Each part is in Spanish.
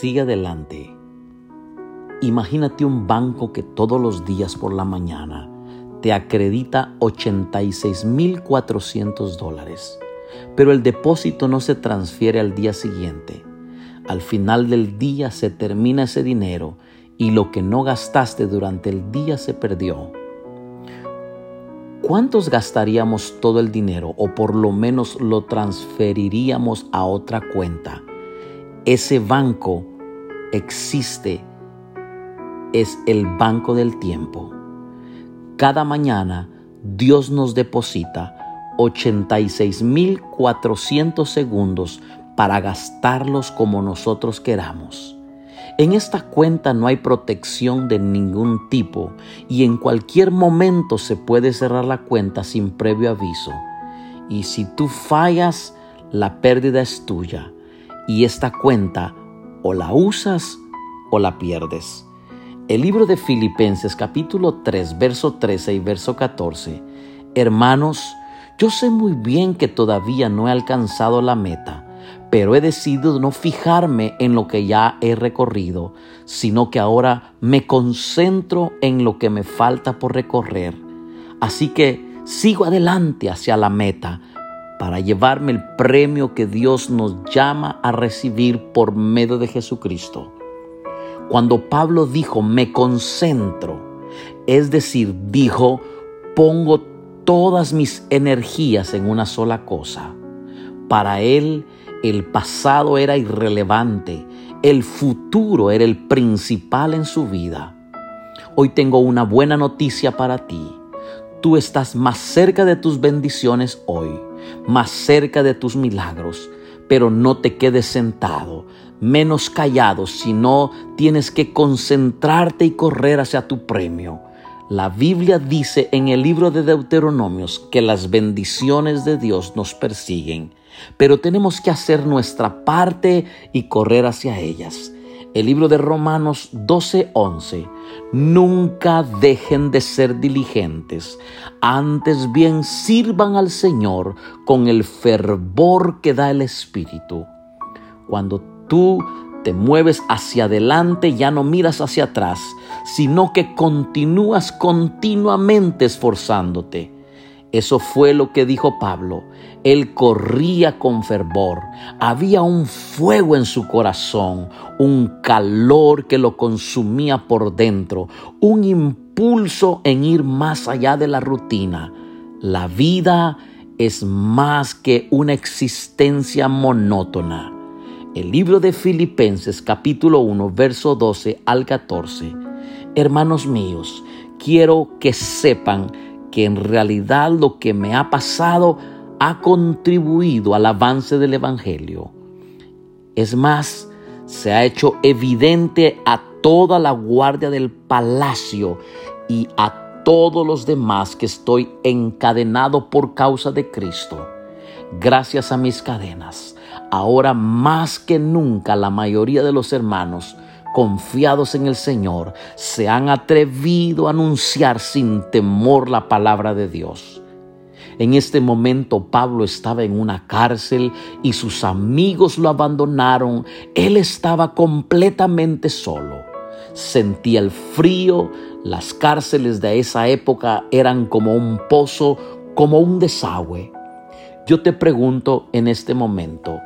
Sigue adelante. Imagínate un banco que todos los días por la mañana te acredita 86.400 dólares, pero el depósito no se transfiere al día siguiente. Al final del día se termina ese dinero y lo que no gastaste durante el día se perdió. ¿Cuántos gastaríamos todo el dinero o por lo menos lo transferiríamos a otra cuenta? Ese banco existe, es el banco del tiempo. Cada mañana Dios nos deposita 86.400 segundos para gastarlos como nosotros queramos. En esta cuenta no hay protección de ningún tipo y en cualquier momento se puede cerrar la cuenta sin previo aviso. Y si tú fallas, la pérdida es tuya y esta cuenta o la usas o la pierdes. El libro de Filipenses capítulo 3, verso 13 y verso 14. Hermanos, yo sé muy bien que todavía no he alcanzado la meta pero he decidido no fijarme en lo que ya he recorrido, sino que ahora me concentro en lo que me falta por recorrer. Así que sigo adelante hacia la meta para llevarme el premio que Dios nos llama a recibir por medio de Jesucristo. Cuando Pablo dijo, me concentro, es decir, dijo, pongo todas mis energías en una sola cosa. Para él, el pasado era irrelevante, el futuro era el principal en su vida. Hoy tengo una buena noticia para ti. Tú estás más cerca de tus bendiciones hoy, más cerca de tus milagros, pero no te quedes sentado, menos callado, sino tienes que concentrarte y correr hacia tu premio. La Biblia dice en el libro de Deuteronomios que las bendiciones de Dios nos persiguen pero tenemos que hacer nuestra parte y correr hacia ellas. El libro de Romanos 12:11. Nunca dejen de ser diligentes, antes bien sirvan al Señor con el fervor que da el Espíritu. Cuando tú te mueves hacia adelante, ya no miras hacia atrás, sino que continúas continuamente esforzándote eso fue lo que dijo Pablo. Él corría con fervor. Había un fuego en su corazón, un calor que lo consumía por dentro, un impulso en ir más allá de la rutina. La vida es más que una existencia monótona. El libro de Filipenses capítulo 1, verso 12 al 14. Hermanos míos, quiero que sepan que en realidad lo que me ha pasado ha contribuido al avance del Evangelio. Es más, se ha hecho evidente a toda la guardia del palacio y a todos los demás que estoy encadenado por causa de Cristo. Gracias a mis cadenas, ahora más que nunca la mayoría de los hermanos confiados en el Señor, se han atrevido a anunciar sin temor la palabra de Dios. En este momento Pablo estaba en una cárcel y sus amigos lo abandonaron. Él estaba completamente solo. Sentía el frío. Las cárceles de esa época eran como un pozo, como un desagüe. Yo te pregunto en este momento,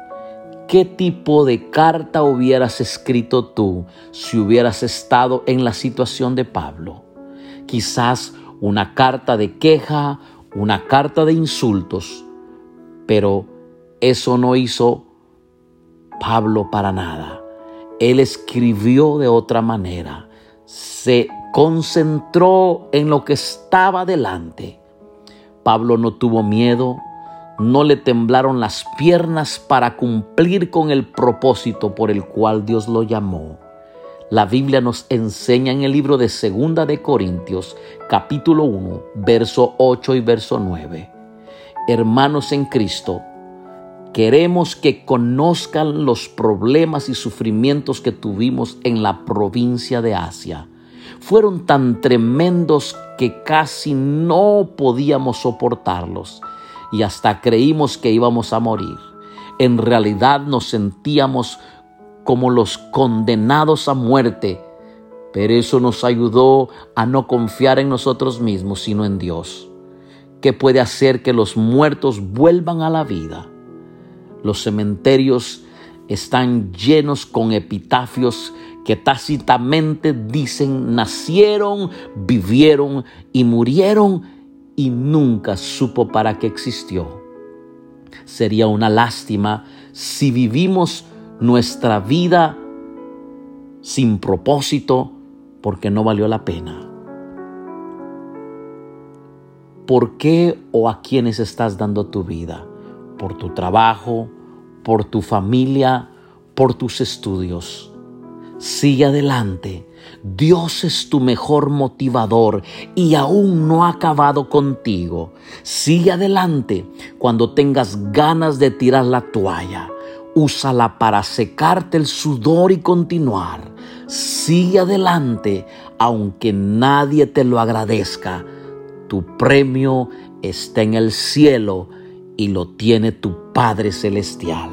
¿Qué tipo de carta hubieras escrito tú si hubieras estado en la situación de Pablo? Quizás una carta de queja, una carta de insultos, pero eso no hizo Pablo para nada. Él escribió de otra manera, se concentró en lo que estaba delante. Pablo no tuvo miedo, no le temblaron las piernas para cumplir con el propósito por el cual Dios lo llamó. La Biblia nos enseña en el libro de Segunda de Corintios, capítulo 1, verso 8 y verso 9. Hermanos en Cristo, queremos que conozcan los problemas y sufrimientos que tuvimos en la provincia de Asia. Fueron tan tremendos que casi no podíamos soportarlos y hasta creímos que íbamos a morir. En realidad nos sentíamos como los condenados a muerte, pero eso nos ayudó a no confiar en nosotros mismos, sino en Dios, que puede hacer que los muertos vuelvan a la vida. Los cementerios están llenos con epitafios que tácitamente dicen nacieron, vivieron y murieron y nunca supo para qué existió. Sería una lástima si vivimos nuestra vida sin propósito porque no valió la pena. ¿Por qué o a quiénes estás dando tu vida? ¿Por tu trabajo? ¿Por tu familia? ¿Por tus estudios? Sigue adelante. Dios es tu mejor motivador y aún no ha acabado contigo. Sigue adelante cuando tengas ganas de tirar la toalla. Úsala para secarte el sudor y continuar. Sigue adelante aunque nadie te lo agradezca. Tu premio está en el cielo y lo tiene tu Padre Celestial.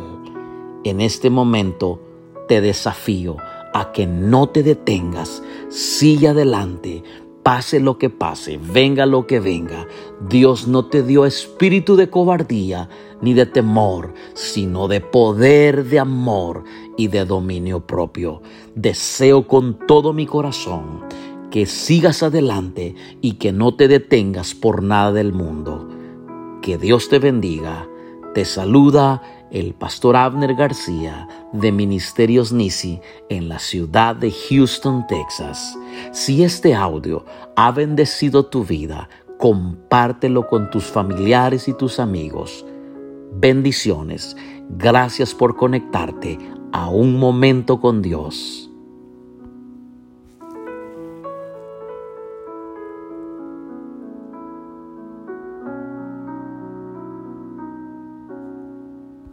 En este momento te desafío a que no te detengas, sigue adelante, pase lo que pase, venga lo que venga. Dios no te dio espíritu de cobardía ni de temor, sino de poder, de amor y de dominio propio. Deseo con todo mi corazón que sigas adelante y que no te detengas por nada del mundo. Que Dios te bendiga. Te saluda el pastor Abner García de Ministerios Nisi en la ciudad de Houston, Texas. Si este audio ha bendecido tu vida, compártelo con tus familiares y tus amigos. Bendiciones. Gracias por conectarte a un momento con Dios.